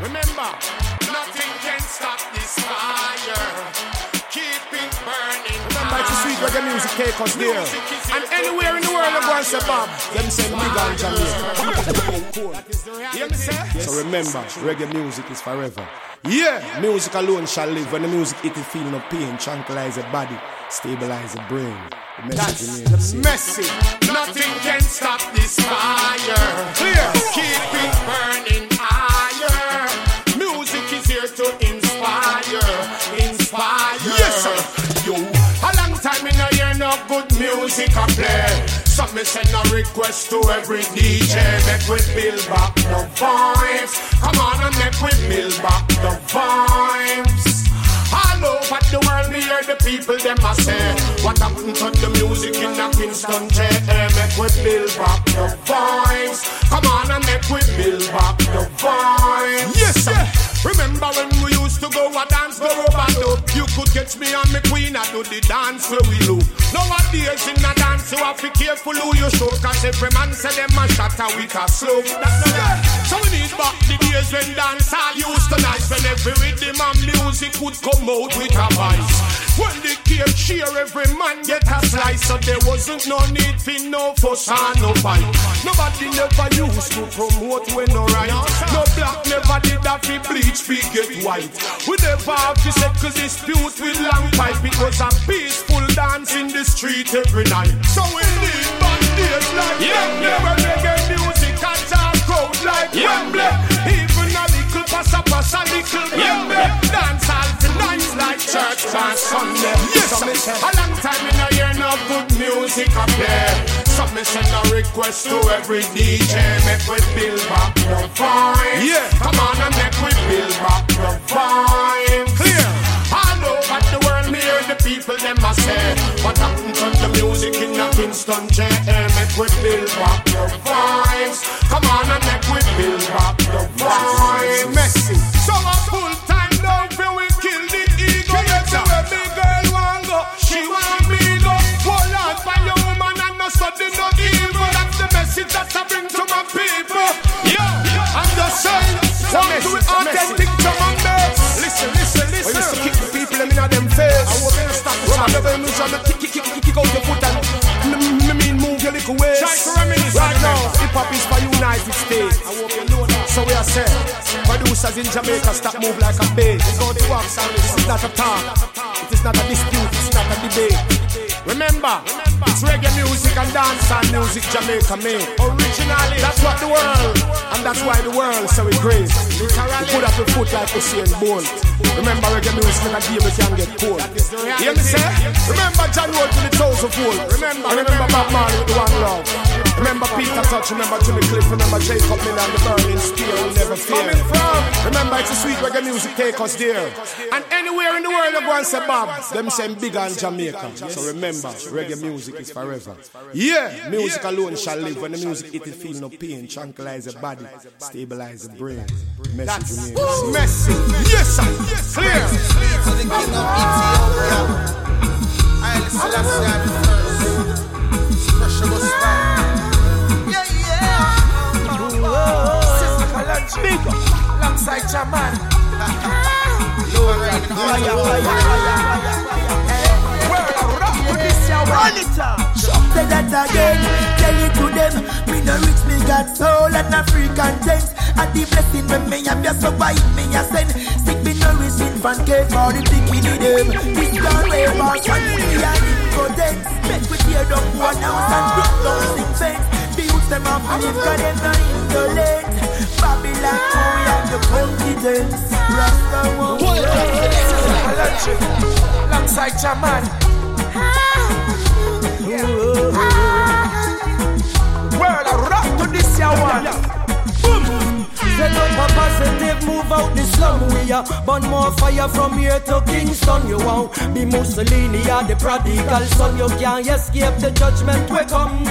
Remember, nothing can stop this fire. Keep it burning. Remember, it's sweet reggae music take us there. And anywhere in the world, everyone say, Bob, them send big on Jamaica. Hear me say? So remember, reggae music is forever. Yeah, music alone shall live. When the music it will feel no pain, tranquilize the body, stabilize the brain. The message That's the message. Nothing can stop this fire. Clear. Keep it burning music I play. Some me send a request to every DJ. Make we build back the vibes. Come on and make we build back the vibes. All over the world, we hear the people them a say What happened to the music in a Kingston J? Make we build back the vibes Come on and make we build back the vibes Yes, sir. Remember when we used to go a dance, go over loop You could catch me and me queen I do the dance where we loop Nowadays in a dance you have to be careful who you show Cause every man say them a shatter with a right So we need back the days when dance all used to nice When every rhythm and music would come out with a voice When the cake cheer every man get a slice So there wasn't no need for no fuss and no fight. Nobody never used to promote when no right. No black never did have to bleach fi get white. We never have to settle dispute with long pipe It was a peaceful dance in the street every night. So we need bandages like yeah, Never reggae music and talk crowd like Wembley. Even a little passa passa little Wembley. Dance all for nights like church on Sunday Yes, so me say, a long time in a year no good music I play So me send a request to every DJ Make we build back the vibes Yeah. Come on and make we build back the vibes Clear. All over the world, me hear the people them a say What happened to the music in a Kingston J? Make we build back the vibes Yeah, I'm just saying a Want to it's authentic to my base Listen, listen, We used to kick the people them in them face. I hope you stop the Run the way me try kick, kick, kick, kick out your foot and me, me mean move your little waist. Try to reminisce Right now, hip hop is for United States. I hope you know that. So we are saying, producers in Jamaica stop move like a bass. It's wax this is not a talk. It is not a dispute. It's not a debate. Remember, Remember, it's reggae music and dancehall music Jamaica made. Originally, that's what the world, and that's why the world so it grace. We put up a foot like Usain Bolt. Remember reggae music in a game it can get cold. Hear me say? Remember John Road to the toes of wool. Remember, remember Bob Marley with the one love. Remember Peter Tosh, remember Jimmy Cliff, remember Jacob Miller and the burning spear will never fear. From Remember it's a sweet reggae music take us there. And anywhere in the world you go and say Bob, them send big on Jamaica. So remember, reggae music is forever. Yeah, music alone shall live. When the music it will feel no pain, tranquilize the body, stabilize the brain. Message remains. messy. Yes, sir. Clear. To the king of Ethiopia. Haile Selassie I the first. Yeah, yeah. Sister this up. Say that again, tell it to them. Me no rich, me got soul and African things. And the blessing when me have just survive me a send. Sick me nourish infant care for the me need them. This gone way boss and we are impotence. Make we tear down one house and break down six fence. The youths them have live cause them not indolent. Babylon oh we have the confidence. Rasta won't Sister Kalanji. Alongside Jaman. Ah. World of rap to this year one. Set up a positive move out the slum We are? Burn more fire from here to Kingston You won't be Mussolini or the prodigal son You can't escape the judgment we come.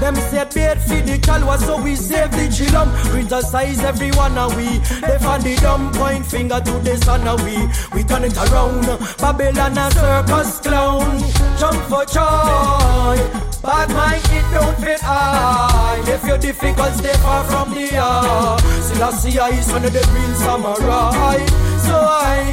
Them say bait for the calwa so we save the chillum Criticize everyone and we. They find the dumb point finger to the sun and we. We turn it around. Babylon a circus clown. Jump for joy Bad mind, it don't fit I. If you're difficult, stay far from the eye. I is one of the real samurai. So I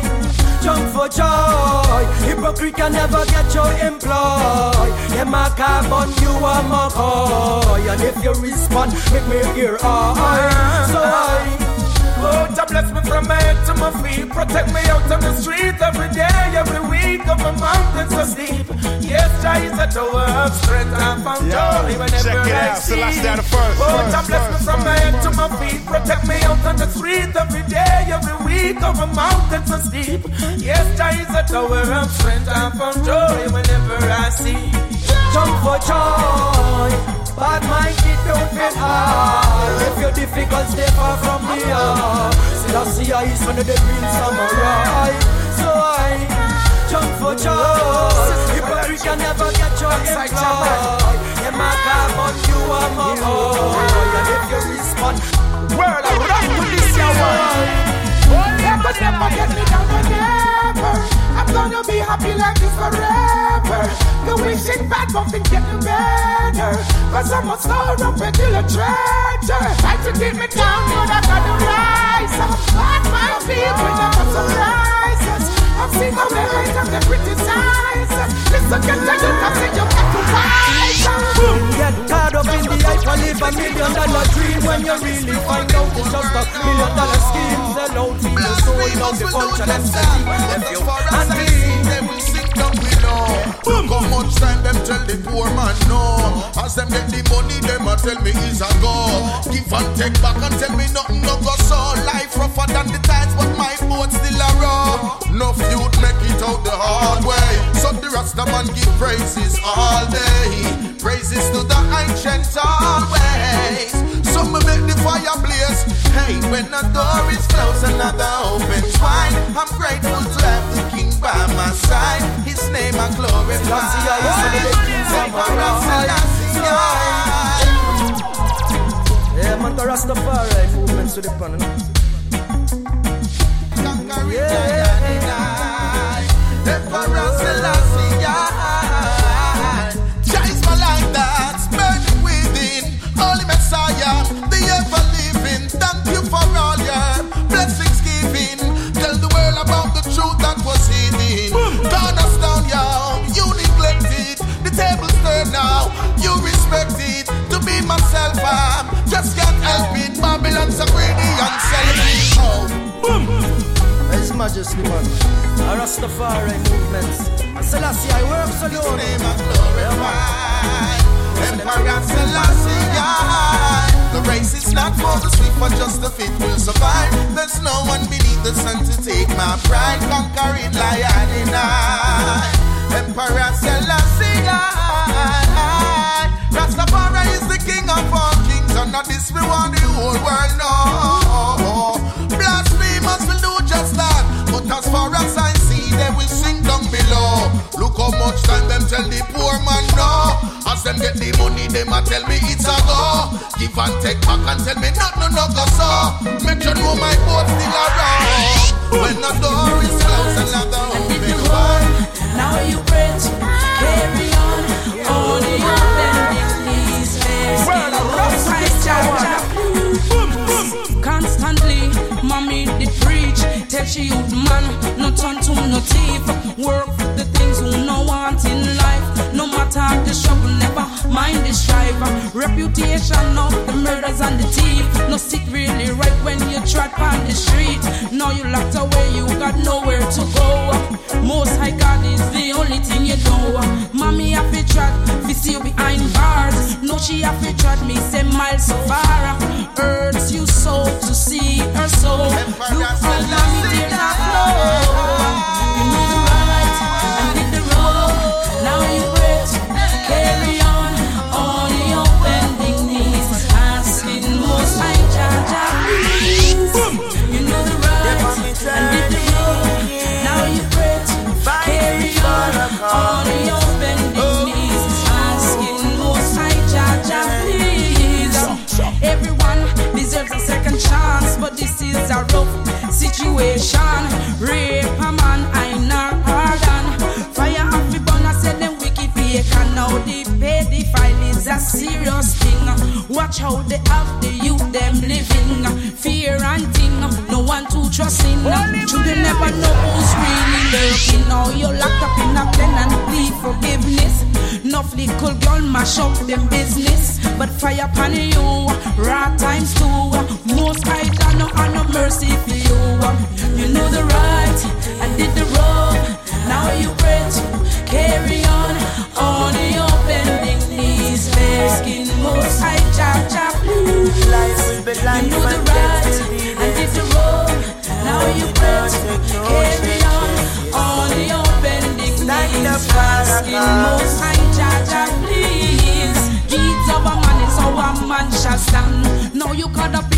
jump for joy. Hypocrite can never get your employ. Them a carbon, you a McCoy. And if you respond, make me hear I. So I Oh, to bless me from my head to my feet. Protect me out on the street every day, every week. Of my mountains so steep. Yes, Jah is a tower of strength. I found joy whenever I see. Oh, to bless me from my head to my feet. Protect me out on the street every day, every week. Of my mountains so steep. Yes, Jah is a tower of strength. I found joy Still, I see I is the real samurai. So I jump for joy. Hypocrite can never get your employ. Yeah, my God, you are my boy. And if you respond, world, I rock to this your world. Never, never get me down, never. I'm gonna be happy like this forever. The wishing bad, but things getting better. Cause I'm a star up until a treasure. Try to keep me down, but I gotta rise up. But my people never surprises. I've seen how they hate and they criticize. Listen, get to you, I say you got to rise up. Get caught up in the hype and live a million dollar dream when you really find out it's just a million dollar scheme. Sell out for your soul, the culture, them setting, them you and me. They will sink down below. Look how much time them tell the poor man no. As them get the money, them a tell me is a go. Give and take back and tell me nothing no go so. Life rougher than the tides, but my boat still a row. No youth make it out the hard way. So the Rasta man give praises all day. Praises to the ancient always. So me make the fire blaze. Hey, when a door is closed, another open wide. I'm grateful to have the King by my side. His name I glorify. Yeah, man, the Rastafari movements to the pan. Yeah, Emperor Selassie, Jah is my light that's burning within. Holy now. You respect it. To be myself, I'm just can't help it. Babylon's a greedy and selfish. Oh. His Majesty, man. A Rastafari movements. And Selassie, I work so His name I glorify. Emperor Selassie. The race is not for the swift, but just the fit will survive. There's no one beneath the sun to take my pride. Conquering lion in I. Emperor Selassie, yeah. Rastafari is the king of all kings, and not this we want the whole world know. Blasphemers will do just that, but as far as I see, they will sink down below. Look how much time them tell the poor man no. As them get the money, them a tell me it's a go. Give and take back and tell me not no no go so. Make you know my boat still around. When the door is closed, another open one. Now you rich, carry on. Only your bending knees, Well, a Rasta Constantly, mommy did preach. Tell she youth man, no turn to no thief. Work the things who no want in life. No matter the struggle, never mind the strife. Reputation of the murders and the thief. No sit really right when you trot on the street. Now you locked away, you got nowhere to go. Most high God is the only thing you know. Mommy have to trot, fi see you behind bars. No, she have to trot me, say miles so far. Hurts you so to see her so. Look how mommy tears her flow. Mash up them business. But fire upon you, raw times two.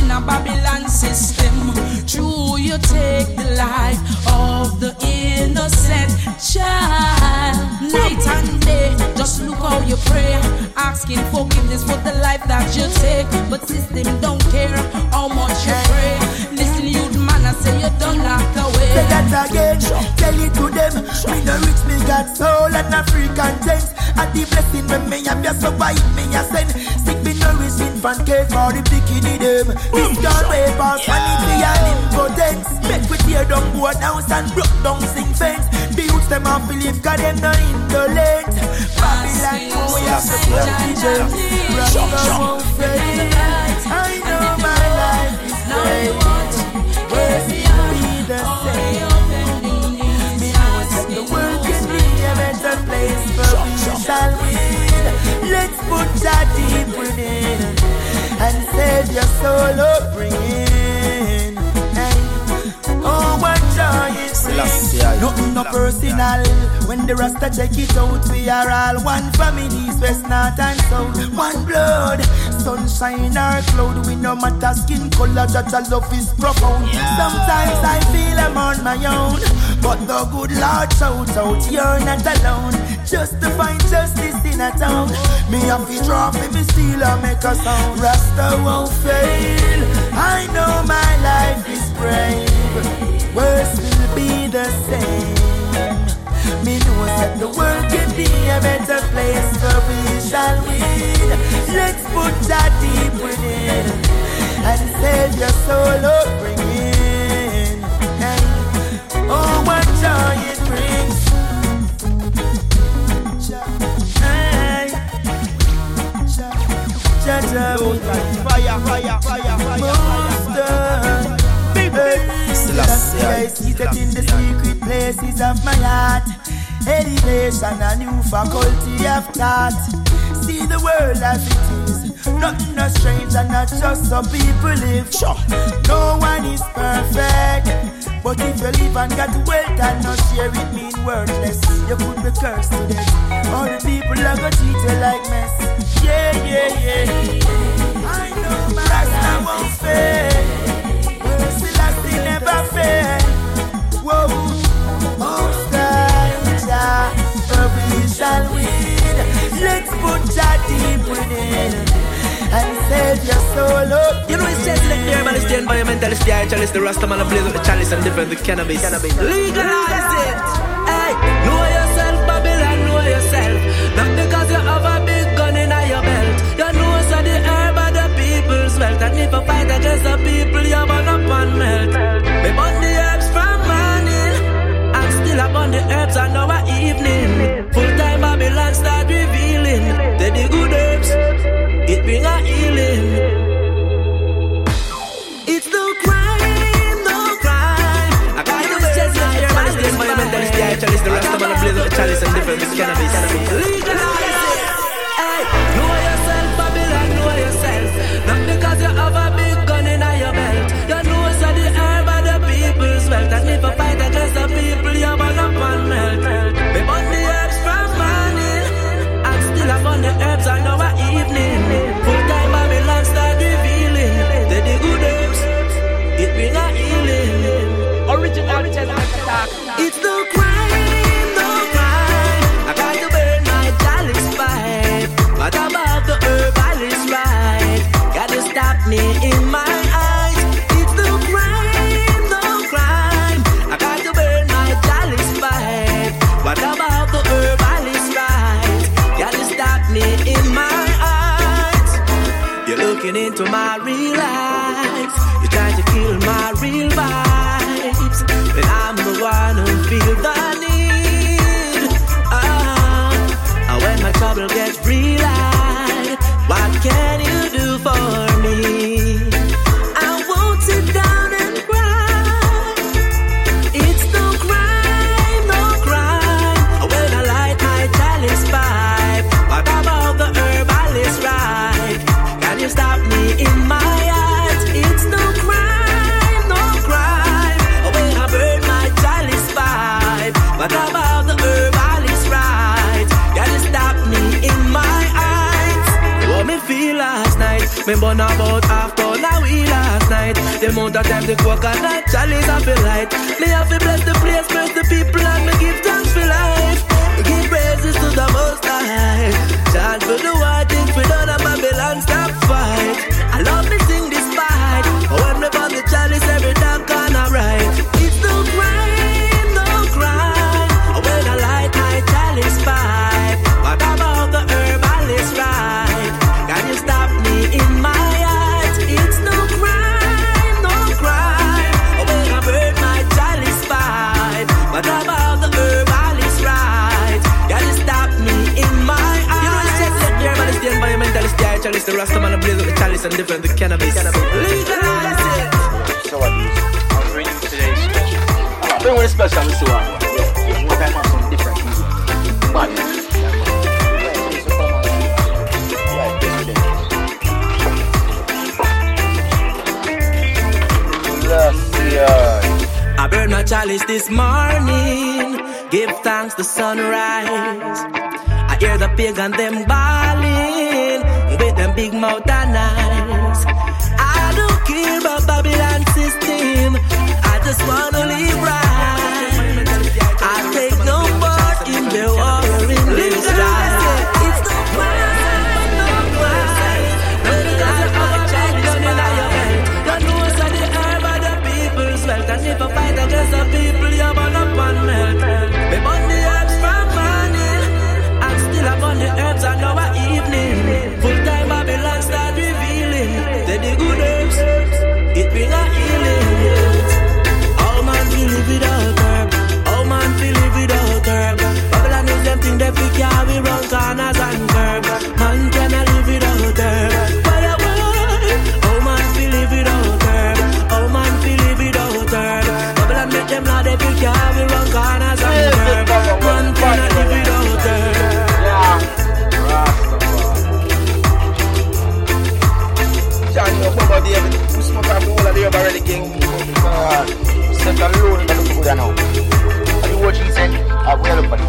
In a Babylon system. True, you take the life of the innocent child. Night and day, just look how you pray. Asking forgiveness for the life that you take. But system don't care how much you pray. Listen, youth man, I say you don't lock away. Say that again, tell it to them. Me no rich, me got soul and a African tent. And the blessing when me have you survive, me a send. Sick me nourish infant care for the bikini them. This girl way past vanity and impotence. Make we tear down board house and broke down sing fence. The youths them a believe God them no indolent. Babylon, we have to play them. Brother won't fail. I know my life is great. Where's it be the same? Me that the world can be a better place for we shall win. Let's put that deep within and save your soul upbringing. Hey. Oh, what joy it brings. Nothing no personal. When the Rasta check it out, we are all one family, west, north and south. One blood, sunshine or cloud. We no matter skin color, that our love is profound. Sometimes I feel I'm on my own, but the good Lord shouts out, you're not alone. Just to find justice in a town, me have to drop me, me still a make a sound. Rasta won't fail. I know my life is brave. Worse will be the same. Me know that the world can be a better place for we shall win. Let's put that deep within and save your soul oh, upbringing. Hey. Oh, what joy it brings. Fire, fire, fire, fire. Seated in the secret places of my heart. Elevation, a new faculty of thought. See the world as it is. Nothing no strange and not just some people live. Sure. No one is perfect. But if you live and got wealth and not share it mean worthless, you could be cursed to death. All the people are gonna treat you like mess. Yeah, yeah, yeah. I know my Rasta won't fail. Mercy Lassie never fail. Whoa, times, for we. Let's put that deep within and save your soul up. You know it's just like the herbalist, the environmentalist, the spiritualist, the Rastaman, and blaze with the chalice and different with cannabis. cannabis. Legalize it! Hey, know yourself, Babylon, know yourself. Not because you have a big gun in your belt. You know so the herb of the people's wealth. And if you fight against the people, you burn up and melt. We burn the herbs from morning. I'm still up on the herbs and our evening. Environmentalist, the the rastaman, the blaze of the chalice and different cannabis. Legalize looking into my real eyes. you try to kill my real vibes. but I'm the one who feels the need. Ah, oh, when my trouble gets realized. on about half pound of last night. The amount of time the coconut chalice I feel light. Me have to bless the place, bless the people, and me give thanks for life. Give praises to the Most High. Chance for the world. cannabis. Legalize it. So what? I'm bringing today's special. One special. I burn my chalice this morning. Give thanks to sunrise. I hear the pig and them bawling with them big mouth and eyes. I don't care about Babylon system. I just wanna live right. I take no part in the war in this life. Never fight against the people. That's a loan that. Are you watching said? I will, but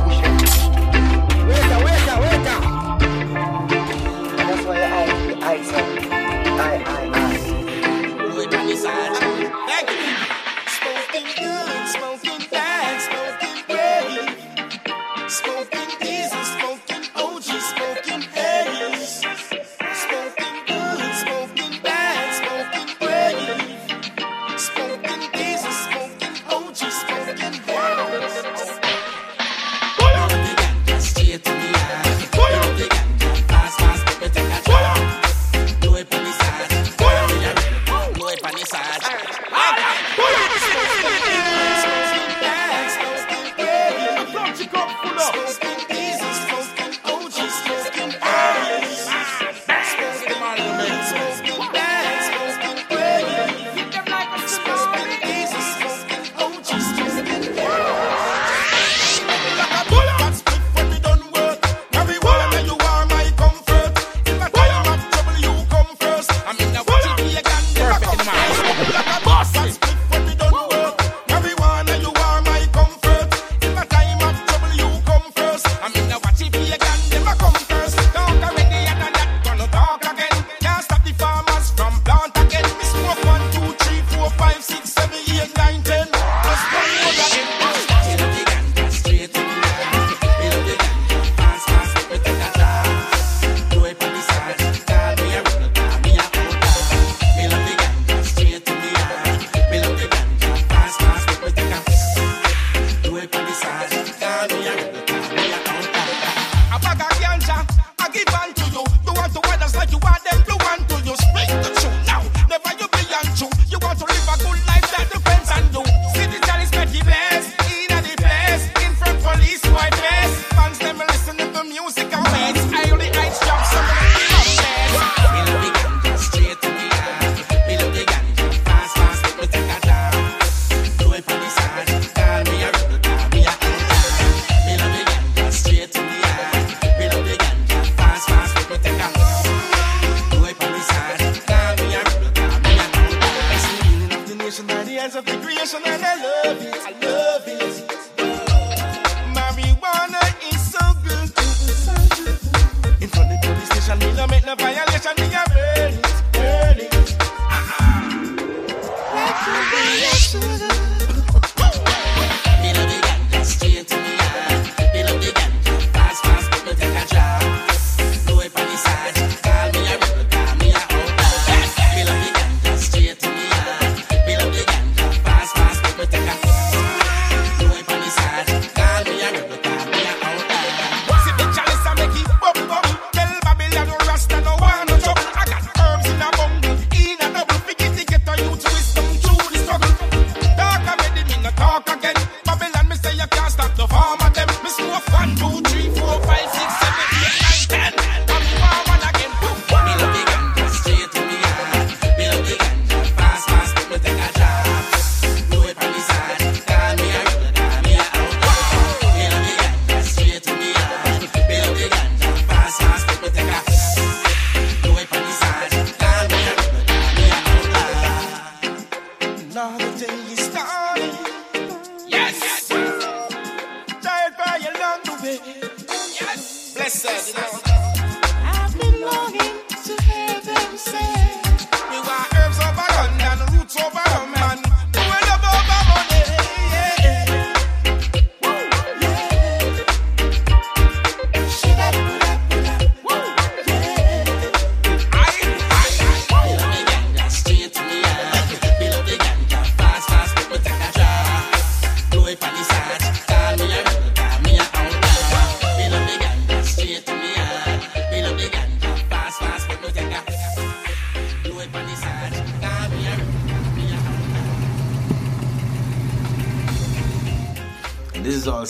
rise of the creation and I love it. I love it.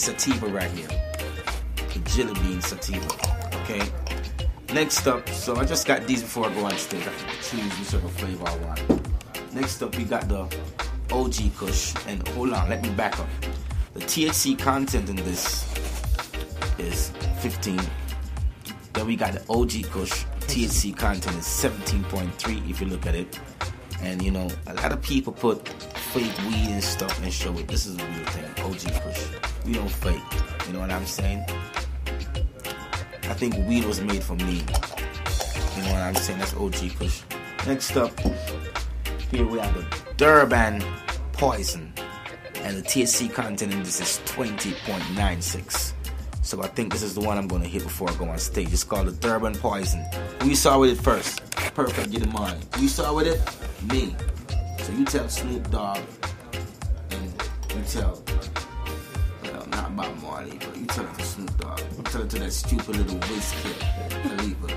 Sativa right here. The jelly bean sativa. Okay. Next up, so I just got these before I go on stage. I can choose whichever flavor I want. Next up, we got the OG Kush. And hold on, let me back up. The THC content in this is 15. Then we got the OG Kush. THC content is 17.3 if you look at it. And you know, a lot of people put fake weed and stuff and show it. This is a real thing. OG Kush. We don't fake. You know what I'm saying? I think weed was made for me. You know what I'm saying? That's OG Kush. Next up, here we have the Durban Poison. And the THC content in this is 20.96. So I think this is the one I'm gonna hit before I go on stage. It's called the Durban Poison. You saw with it first? Perfect, get in mind. You saw with it? Me. So you tell Snoop Dogg and you tell not Marley, but you tell it to Snoop Dogg. You tell it to that stupid little whiz kid, Khalifa.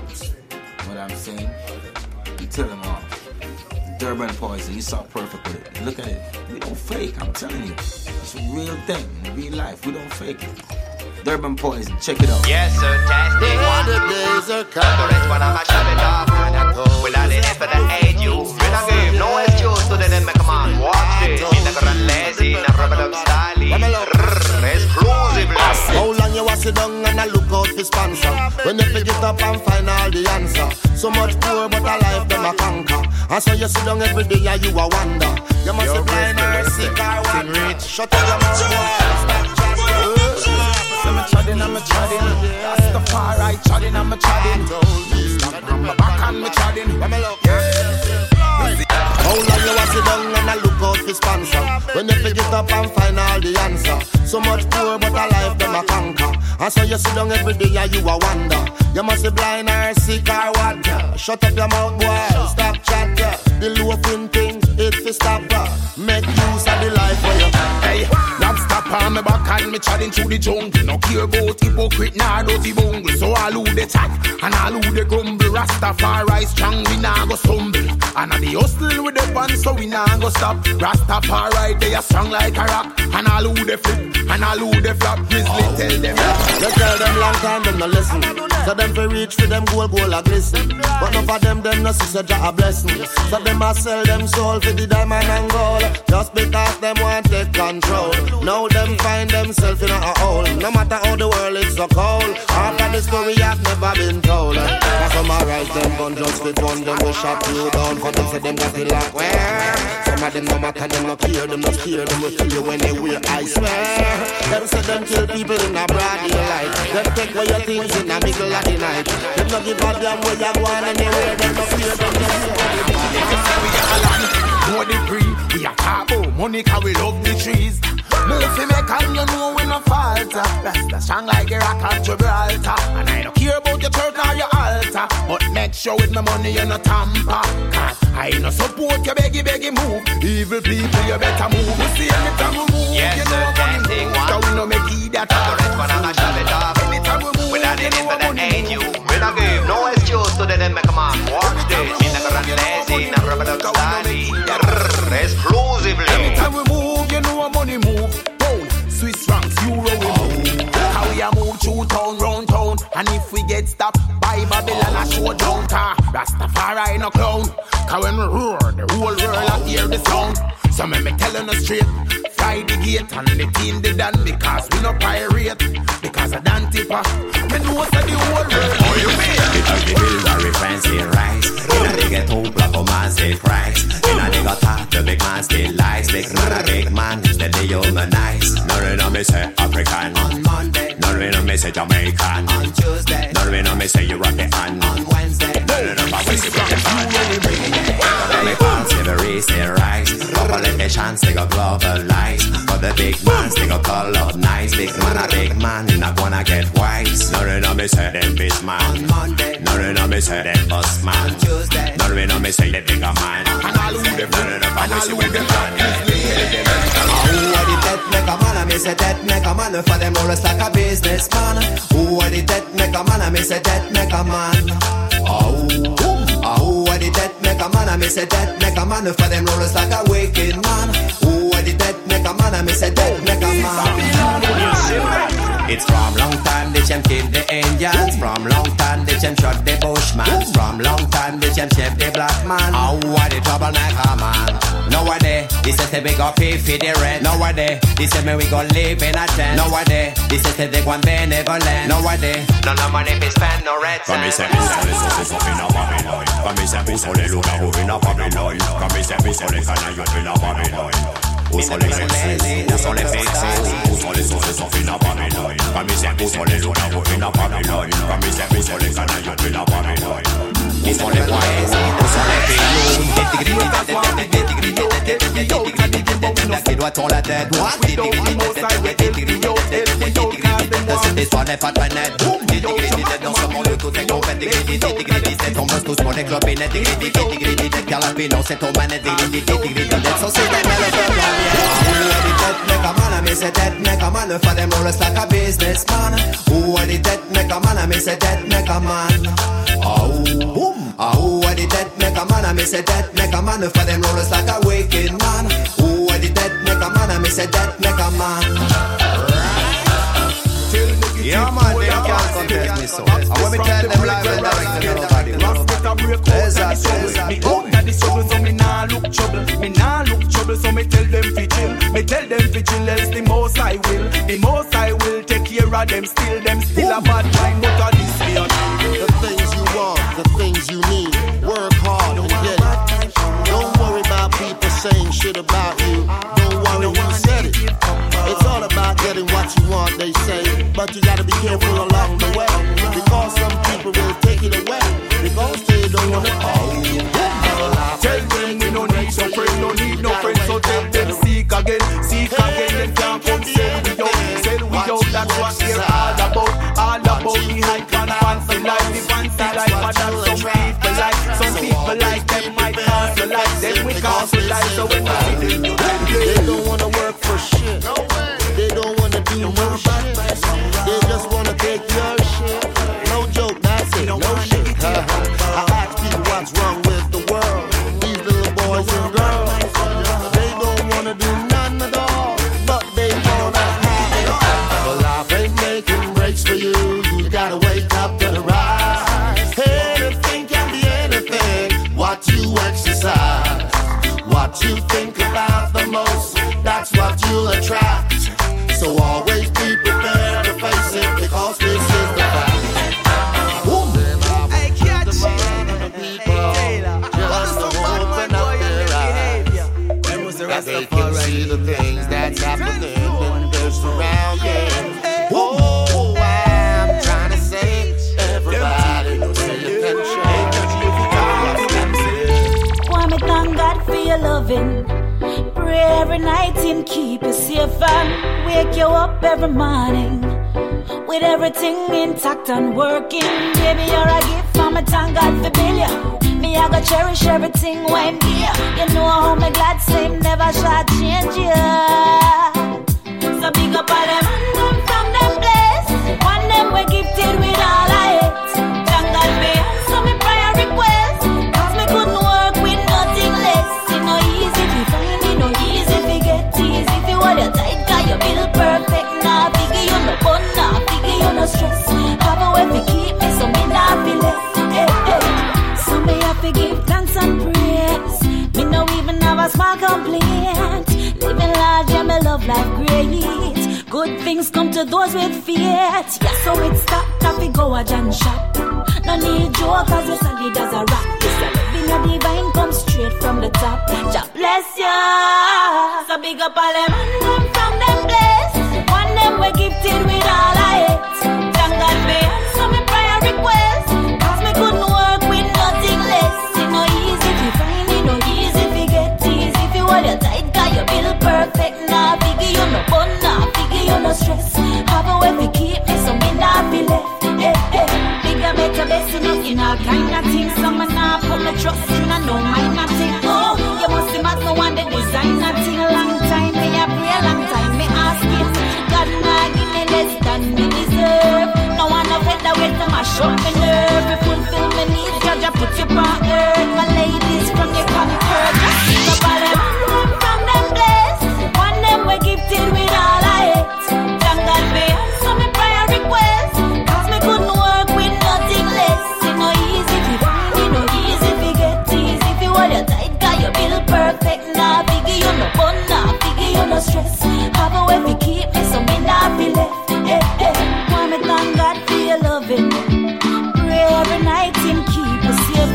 What I'm saying? You tell them all. Durban Poison, you saw perfect with it. Look at it. We don't fake, I'm telling you. It's a real thing. In real life, we don't fake it. Durban Poison, check it out. Yes, sir, testing one. The days are coming. The rest when I'm a shove it off. Without it for the age you. We don't give no excuse to the them make a man. Watch it. Me not run lazy, not rubber up style. Exclusively. How long you was sit down and I look out for sponsor? When you pick it up and find all the answer. So much poor, but a life them a conquer. And so you sit down every day and you a wonder. You must be blind or sick or what? Shut up your mouth, boy. Stop chatting. So me treading and me treading Rastafari treading and me treading Stop on my back and me treading How long you was sit down and I look out for sponsor? When you pick it up and find all the answer. So much poor, but a life them a conquer. And so you sit down every day and you a wonder. You must be blind or sick or what? yeah. Shut up your mouth, boy. Stop chat, yeah. The loafing thing, it fi stop. yeah. Make use of the life where you. Hey, On me back and me treading through the jungle No care about hypocrite nor dirty bungle So all who they chat and all who they grumble Rastafari strong, we nah go stumble And at the hustle with the fun so we nah go stop Rastafari they are strong like a rock And all who they flip and all who they flop Grizzly tell them You tell them long time, them no listen. So them fi reach for them goal, goal a glisten. But none of them, them no see such a blessing. So them a sell them soul for the diamond and gold. Just because them want take control. Now them find themselves in a hole. No matter how the world is so cold. Half of the story have never been told. That's some alright, them gun just fit one, them will shut you down. For them say them got the lock where. Some of them no matter, them no care, them no scare, them will kill you when they wear, I swear. Them say them kill people in a broad daylight. Them take away your things in the middle of the night. Them no give a damn where you're going anywhere. Them no fear, them no fear. The free, we a taboo. Money we love the trees. Move fi make and you know we no falter. Rasta strong like a rock on Gibraltar. And I don't care about your church or your altar. But make sure with my money you no tamper. Cause I no support your beggy beggy move. Evil people you better move. You see anytime show down car. Rastafari no clown. Cause when we roar, the whole world a hear the sound. So me me telling us straight. Fry the gate and the team they done because we no pirate. Because of Dan Tipper. Me know say the whole world. Oh, you mean? Because the bills are very fancy rice. In a get home, black for man say price. In a got top, the big man still lies. Big man a big man, instead they humanize. None of them me say African. Me say Jamaican. On Tuesday. Them me say European. On Wednesday. None of them a West African. Let me pass the they rise. Politicians, they go globalize. But the big mans, they go colonize. Big man, a big man, you not gonna get wise. Of them me say them bitch man. On Monday. Of them me say them boss man. On Tuesday. Of them me say the bigger man. And all who none of them me say we the man. Who are the dead make a man? Me say dead make a man. For them roll us like a businessman. Who are the dead make a man? I me say dead make a man. Oh. Ah, who are the dead make a man? I me say dead make a man. For them roll us like a wicked man. Who are the dead make a man? I me say dead make a man. It's from long time they kill the Indians. From long can shot the Bushman. From long time they can shape the black man. How are the troublemaker man? Nowadays, this is the big up pay for the rent. Nowadays, this is me we gon' live in a tent. Nowadays, this is the big one benevolent. Nowadays, no no money be spent no red Comme il s'est mis sur les sauces, ils sont finis à Babylone. Comme il s'est mis sur les loups-garous, finis à Babylone. Comme il s'est mis sur les canailles, finis à Babylone. Où sont les vexés Où sont les vexés Où sont les sources sont fines à Babylone Camisien, où sont les zones à à Babylone Camisien, où sont les canailles de la Babylone Où sont les poètes Où sont les pélos Qui doit-on la tête Cette histoire n'est pas très nette Dans ce monde, tout est compète On bosse tous les clopinettes Car la pilon, c'est ton manette Sans système, elle est are the dead make a man? For them us like a businessman. Who are the dead make a man? I miss a dead make a man. Oh, boom. Ah, who are the dead make a man? I miss a dead make a man. For them us like a wicked man. Who are the dead make a man? I miss a dead make a man. Yeah, man, they can't contest me so. I want me tell them live and direct to nobody. Oh, exactly, Me out of the struggle, so me nah look trouble. Me nah look trouble, so me tell them fi chill. Me tell them fi chill, else the most I will. The most I will take care of them. Still them, still a bad mind, but a this me The things you want, the things you need. Work hard and get it. Don't worry about people saying shit about you. Don't worry who said it. It's all about getting what you want, they say. Careful along the way. Because some people will take it away. Because they don't wanna oh, pay you. Tell them we no need no friend, no need no friend. So tell them seek again, seek again. Then can't come sell we out, sell we out. That's what they're all about, all about the hype and fancy life, the fancy life. But that's some people like, some people like them might cancel life. Then we cancel life. So when we see go a John shop. No need joke, cause you're solid as a rock. Living a divine, come straight from the top. God bless ya. So big up all them them from them kind of things. Some man nah put my trust in, I know mine nothing. Oh, you must see mad no one the designer thing. A long time me a pray, long time me ask it. God nah give me less than me deserve. No one that way to mash up me nerve.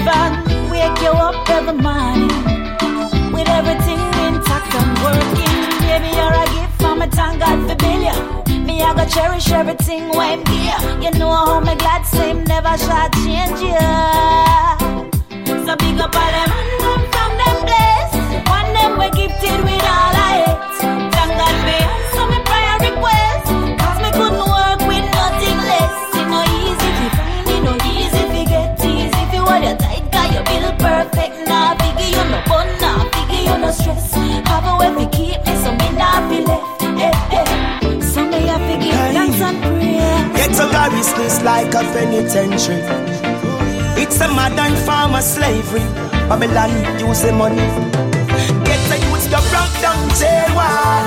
And wake you up every morning. With everything intact and working. Baby, you're a gift from a thank God for billion. Me, I go cherish everything when here. You know how me glad same never shall change ya. So big up all them and them from them place. One them we gifted with all I hate. Penitentiary. It's a modern form of slavery. Babylon use the money. Youths the broke down jail wall.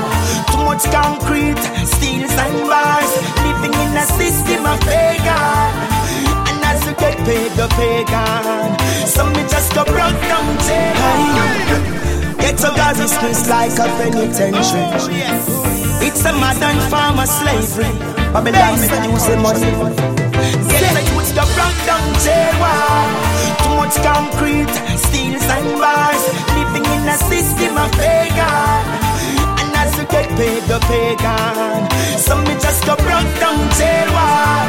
Too much concrete, steels and bars. Living in a system of pagan. And as you get paid, the pagan. So me just go broke down jail. Ghetto garrisons like a penitentiary. It's a modern form of slavery. Babylon use the money. Ghetto youths the broke down jail wall. Too much concrete, steels and bars. Living in a system of pagan. And as you get paid, the pagan. So me just down jail wall.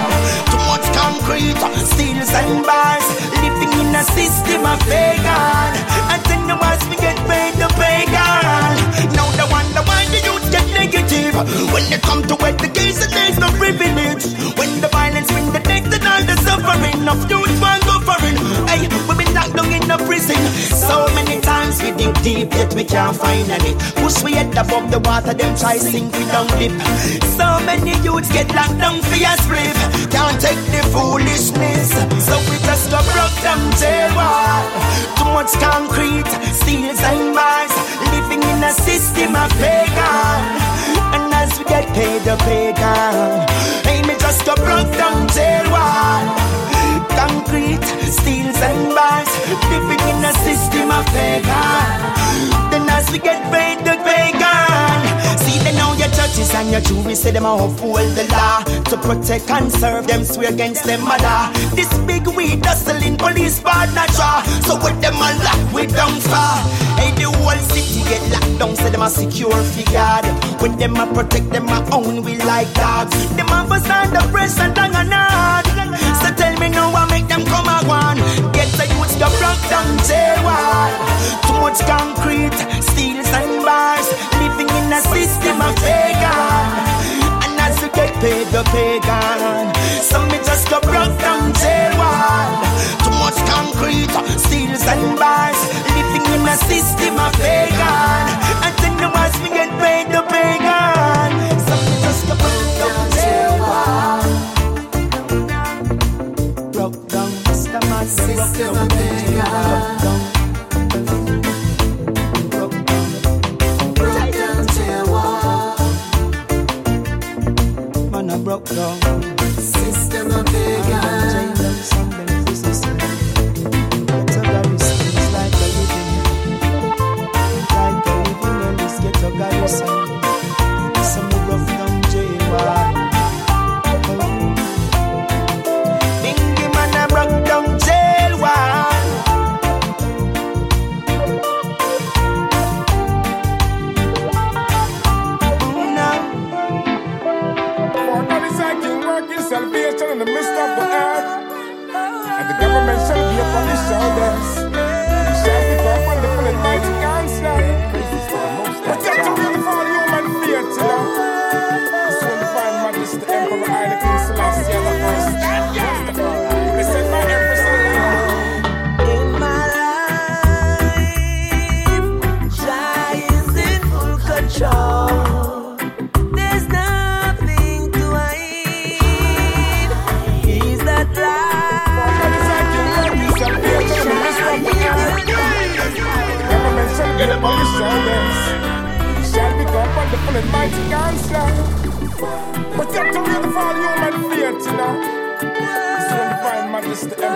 Too much concrete, steels and bars. Living in a system of pagan. And then the boss me get paid, the pagan. Now the wonder why the youth get negative. When they come to education, there's no privilege. When the violence win the next and all the suffering of youth want go foreign. Hey, we been locked down in a prison. So many times we dig deep, yet we can't find any. Push we head above the water, them try sink we down deep. So many youths get locked down for your slave. Can't take the foolishness. So we just go broke down jail. Too much concrete, steels and bars. Living in a system of pagan. As we get paid, the pagan. Hey, me just go broke down jail wall. Concrete, steels and bars. Living in a system of pagan. Then as we get paid, the pagan. See, they know your churches and your jury say them a uphold the law to protect and serve them swear against them mother. This big weed hustling police partner draw. So with them a lock we down far. Hey, the whole city get locked down, say them a secure figure. With them a protect them a own we like dogs. Them a on the press and down and hard. So tell me now what make them come a one. The broke down jail wall. Too much concrete, steels and bars. Living in a system of pagan. And as you get paid, the pagan. Some me just go broke down jail wall. Too much concrete, steels and bars. Living in a system of pagan. And then the ones me get paid, the pagan. Some me just go broke down jail wall. Broke down, system of pagan. Broke.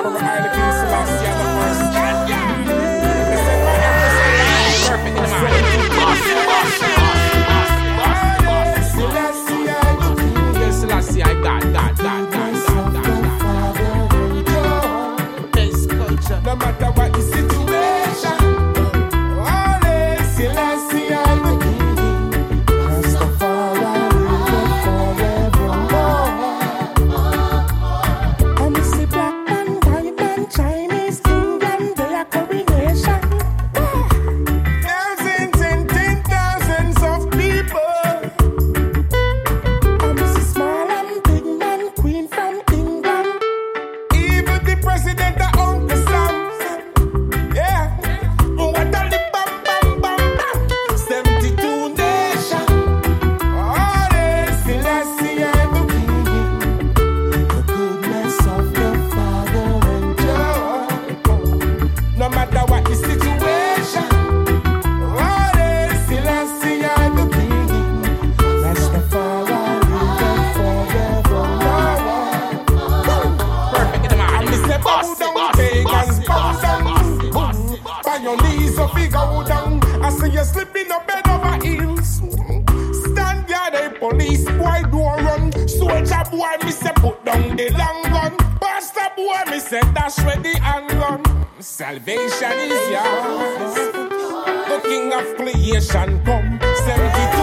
The police boy don't run. Soldier boy, me say put down the long gun. Pastor boy, me say dash with the handgun. Salvation is yours. The king of creation come. 72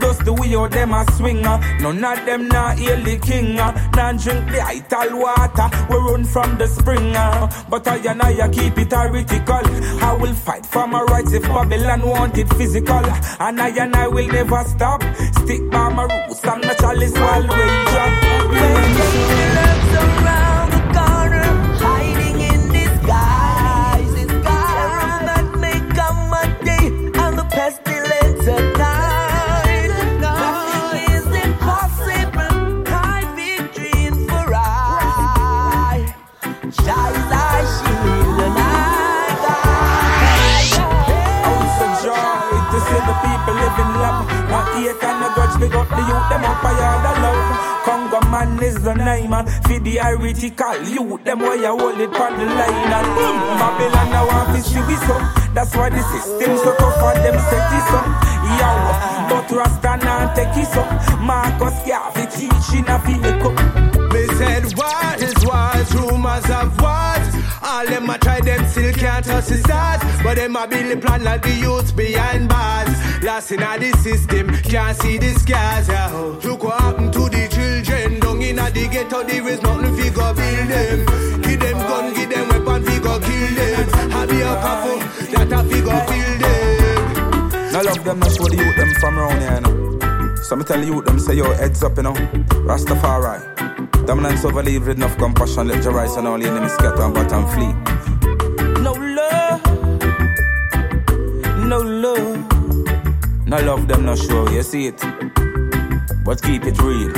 Just the way out them a swing uh. None of them not hail the king uh. Nah drink the vital water We run from the spring uh. But I and I keep it heretical I will fight for my rights if Babylon want it physical And I and I will never stop Stick by my roots and my chalice while rage up all the love. Congo man is the name, feed the heretical youth, them where you hold it on the line. And boom, Babylon now want to see we so. That's why the system so tough and them set it up. Yo, but Rasta now take it up. Marcus Garvey teaching a up. Me said what is what, rumors of what All them a try, them still can't touch the stars. But them a build the plan like the youths behind bars. Lost in the system, can't see the scars yeah. Look what happened to the children Down in the ghetto, there is nothing fi go build them. Give them gun, give them weapon, fi go kill them. Have you a coffin, that a fi go kill them. No love them, not show the youth them from around here, you know. So me tell you them, say yo, heads up, you know. Rastafari. Dominance over leave with enough compassion, let your rise and all the enemies scatter and bottom flee. No love, No love. No love them, no sure, you see it. But keep it real.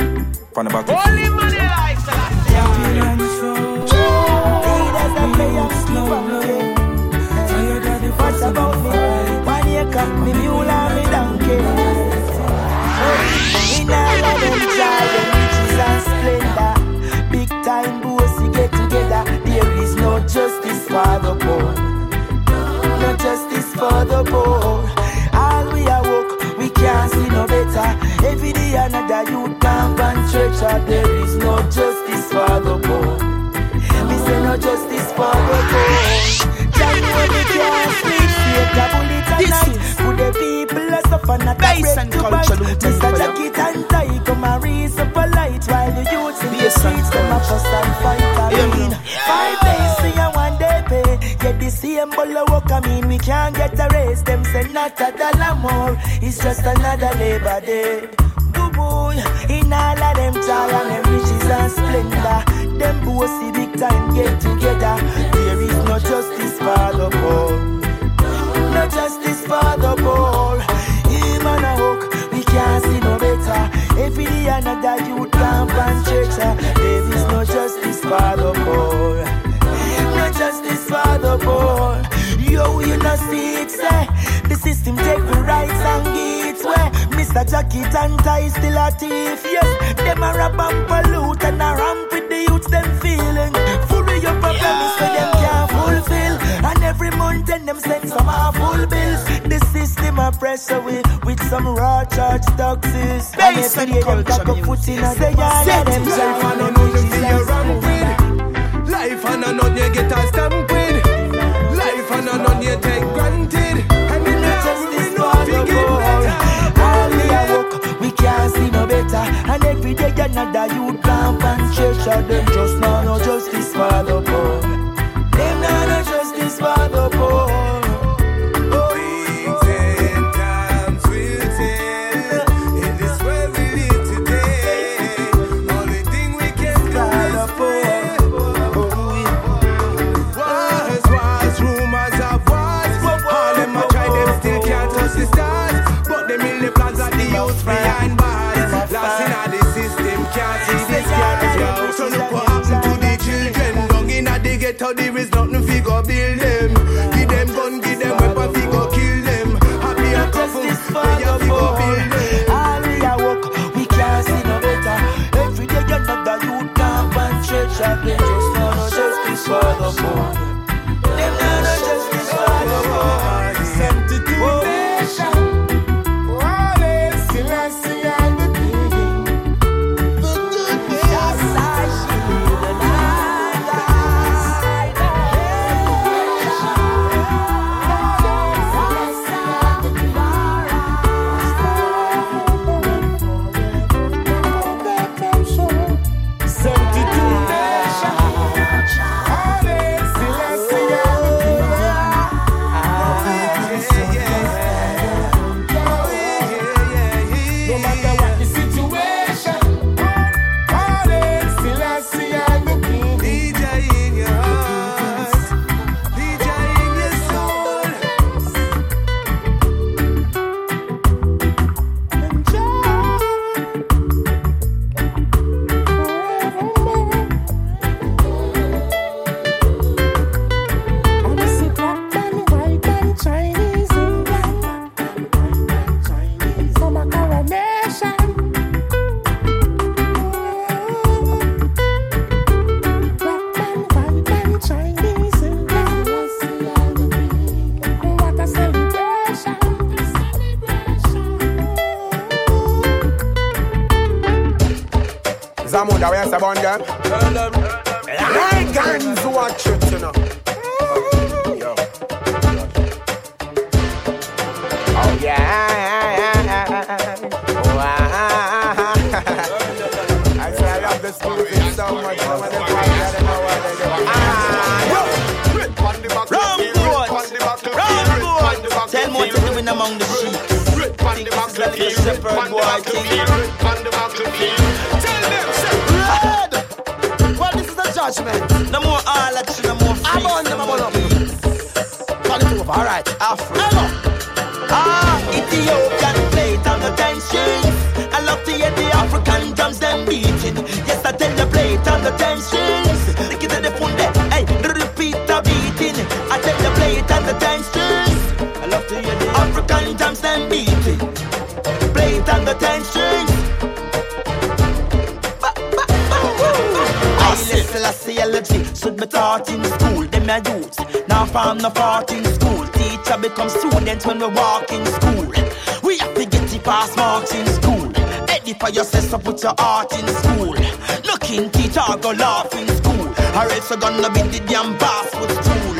From the bottom. Only money like church, there is no justice for the poor. Say no justice for the poor. Me can't sleep, take a bullet at night. For the people a suffer, not a bread to bite. Mr. Jacket and tie, come and raise up a light while the youths in the streets them a fuss and fight. I mean, five days see and one day pay. Get the same bull of work, I mean we can't get a raise. Them say not a dollar more, it's just another labor day. In all of them joy and them riches and splendor. Them bossy big time get together. There is no justice for the poor. No justice for the poor. Him and a hook, we can't see no better. Every day another youth camp and church. uh, There is no justice for the poor. No justice for the poor. Yo, you know see it say the system take the rights and give a jacket and tie, still a thief. Yes, them a rap and pollute and a ramp with the youths them feeling. Fury up a promise for them can't fulfill. And every month then them send some half full bills. The system a pressure we with some raw charge taxes. And every day them cock a foot in a say yard them life and I know you feel wrong with. Life and I know you get a stamp with. Life and I know you take granted. And in the another youth camp and treasure. Them Zamunda, where's the bun girl? Like guns, watch it, you know. Yo. Oh yeah. Wow. I say I love this music so much. I to I don't know what they do. Ah, yo. On the back, Rum the goat, back, rum goat. Tell me what you're doing among the sheep. Like a shepherd boy. Well, judgment. No more all action, no more I'm on them, I'm more on. Turn it over, alright. Africa. Ah, Ethiopian plate on the tensions. I love to hear the African drums them beating. Yes, I tell the plate on the tensions. Look at the phone there, hey, repeat the beating. I tell the plate on the tensions. I love to hear the African drums them beating. Plate on the tensions. Elegy, should be taught in school. Them a youth, now farm no fart in school. Teacher become students when we walk in school. We have to get the pass marks in school. Edify yourself, so put your heart in school. Looking teacher go laugh in school. Or else you're gonna be the damn with school.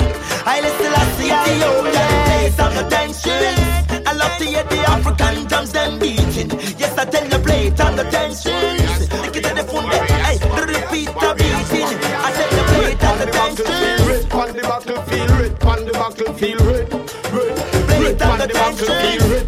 I listen, I see the old oh, battlefield, red, red, Plate red on on the the battlefield, red on the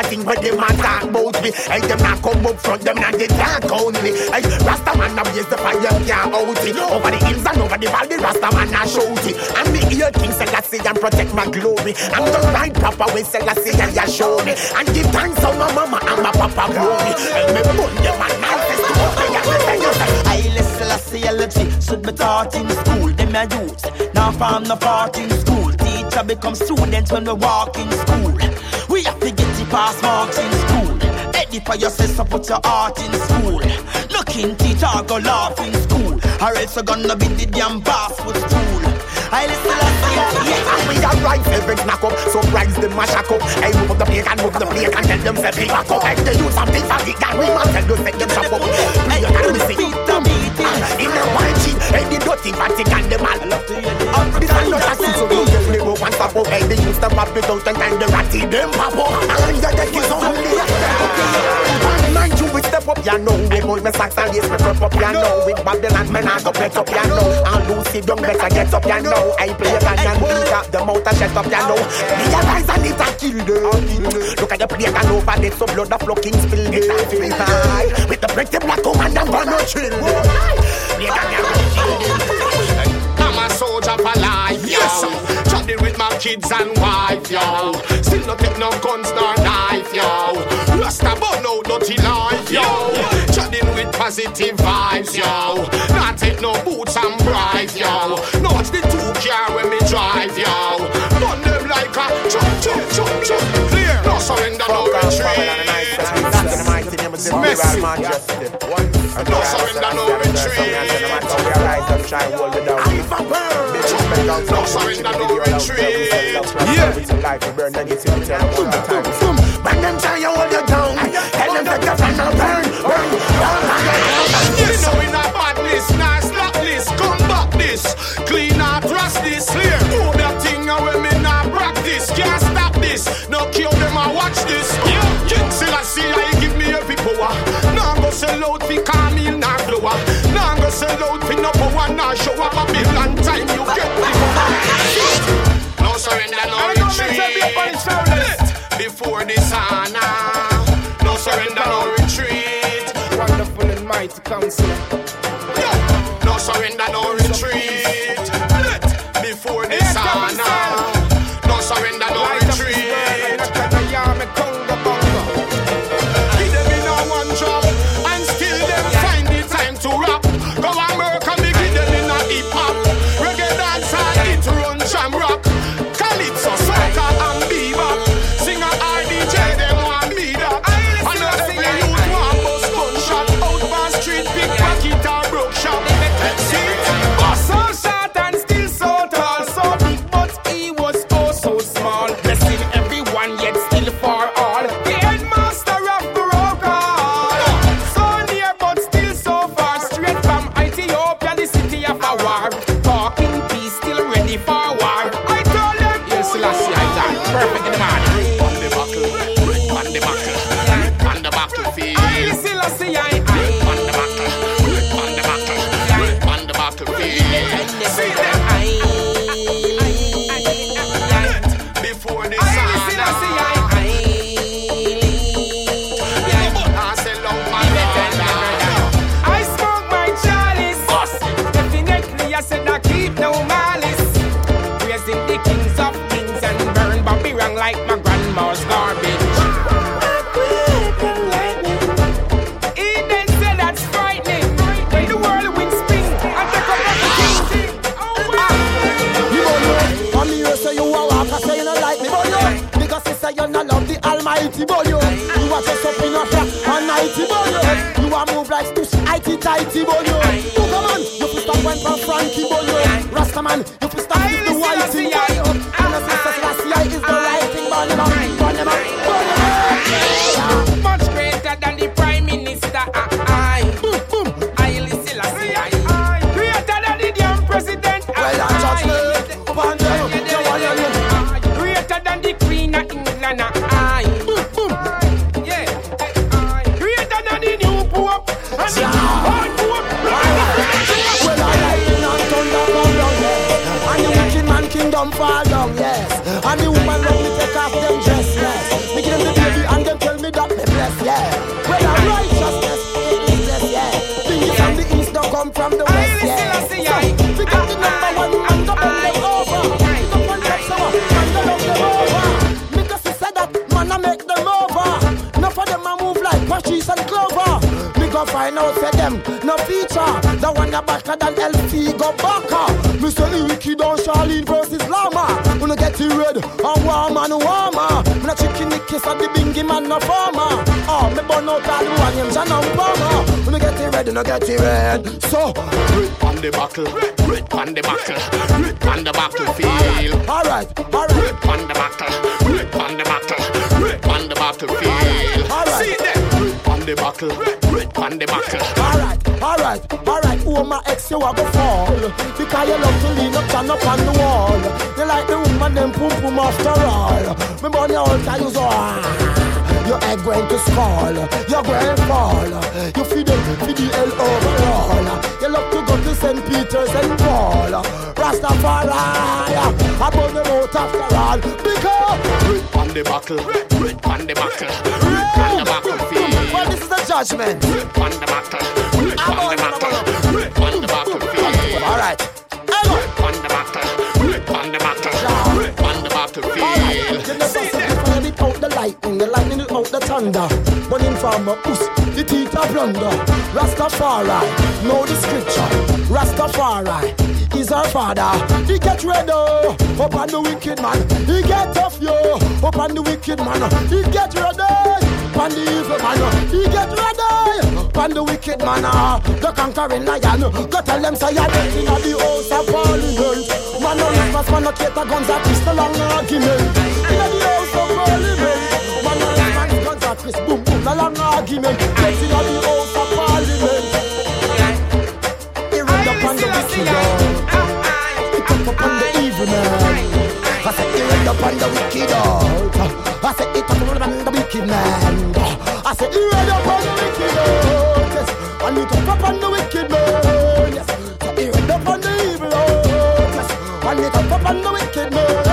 a thing where them a talk about me. Hey, them not come up front, them not get talk only. Hey, Rasta man a blaze the fire, can't out it. Over the hills and over the valley, Rasta man a shout it. And me hear King Selassie and protect my glory. I'm the right papa when Selassie and ya show me. And give thanks to my mama and my papa glory. Hey, me put them on nice to up I listen, a legit should be taught in school. Them a youth, now from the part in school. Teacher become students when we walk in school. Pass marks in school. For yourself, so put your heart in school. Looking teacher go laugh in school. Or else you're gonna be the damn boss with school. I listen, I see yeah, we are right, every knock up, surprise them a shock up. Hey, move up the plate and move the plate and tell them say be back up. Hey, they use something for the gang, we must tell them say them up. Your time, we see. In the white sheet, hey, the dirty and them all. This is not a thing, so we just live up and up. Hey, they used to pop it out and time the ratty them up. And the deck is only One mind you will step up, you know. I pull my socks and lace me prep up, you know. With Babylon, men I go play up, you know. And Lucy don't better get up, you know. I play a gun and beat up the mouth and shut up, you know. Realize I need to kill them. Look at the plate and over there, so blood of flocking spill there. With the pretty black woman and one no children. Plate and you kill them. I'm a soldier for life, with my kids and wife, yo. Still not take no guns nor knife, yo. Rasta burn out dirty life, yo. Chatting with positive vibes, yo. Not take no boots and bribe, yo. No watch the two car when me drive, yo. Burn them like a chop, chop, chop, chop. Clear. No surrender, no retreat. Messy. No surrender, no retreat. No surrender, no retreat. Yeah. When them try to hold you down, tell them that you're gonna burn, burn, burn. You know in a badness, nah slackness, come back this, clean out, rust this, clear. Do that thing when me nah practice, can't stop this. No kill them and watch this. Yeah, King Selassie, I give me every power. Nah go sell out fi Camille, fi no show up Babylon time. You get. No surrender, no retreat. Before this ah, honor, no surrender, no retreat. Wonderful and mighty counselor. No surrender, no retreat. some fall down, yes. And the woman let me take off them dress, yes. Me give them the baby and them tell me that they bless, yes. Go find out for them. No feature, the one that better than LC go baka. Mr. Iki Don Charlene versus Lama. Wanna get it red, and warm and warmer. Me no chicken the kiss of the bingy man no farmer. Oh, me burn out all the one named John and Palmer. Wanna get it red, wanna get it red. So, red on the buckle, red on the buckle, red on the battlefield. Alright, alright. Red on the buckle, red on the buckle, red on the battlefield. Alright. See them, red on the buckle, red on the buckle. Alright, alright, alright. Oh, my ex, you a go fall. Because you love to lean up, stand up on the wall. You like the woman, them pum pum after all. Me your whole time, you so ah. Your egg going to skull, your going fall. You feed them, feed the hell overall. You love to go to St. Peter's and Paul. Rastafari, about the out after all. Because red on the buckle, red on the buckle, red on the battlefield. Well, this is the judgment. On the red on the red on the battlefield. All right. Red on the red on the red on the battlefield. You never see the it out the lightning, thunder. From a us, the teeth of plunder. Rastafari, know the scripture. Rastafari is our father. He get ready up on the wicked man. He get tough yo up on the wicked man. He get ready on the evil man. He get ready on the wicked man. The conquering lion. Go tell them say you're the house of parliament. Man no man no cater guns this the long argument. In the house of parliament. Man no response, Chris boom boom the long argument. In the house of parliament. He run up on the wicked dog. He come up on the evil man. I said he run up on the wicked dog. I said come up on the wicked man. I said he run up on the wicked dog. Yes, and come up on the wicked man. Yes, so he run up on the evil dog. Yes, and come up on the wicked man.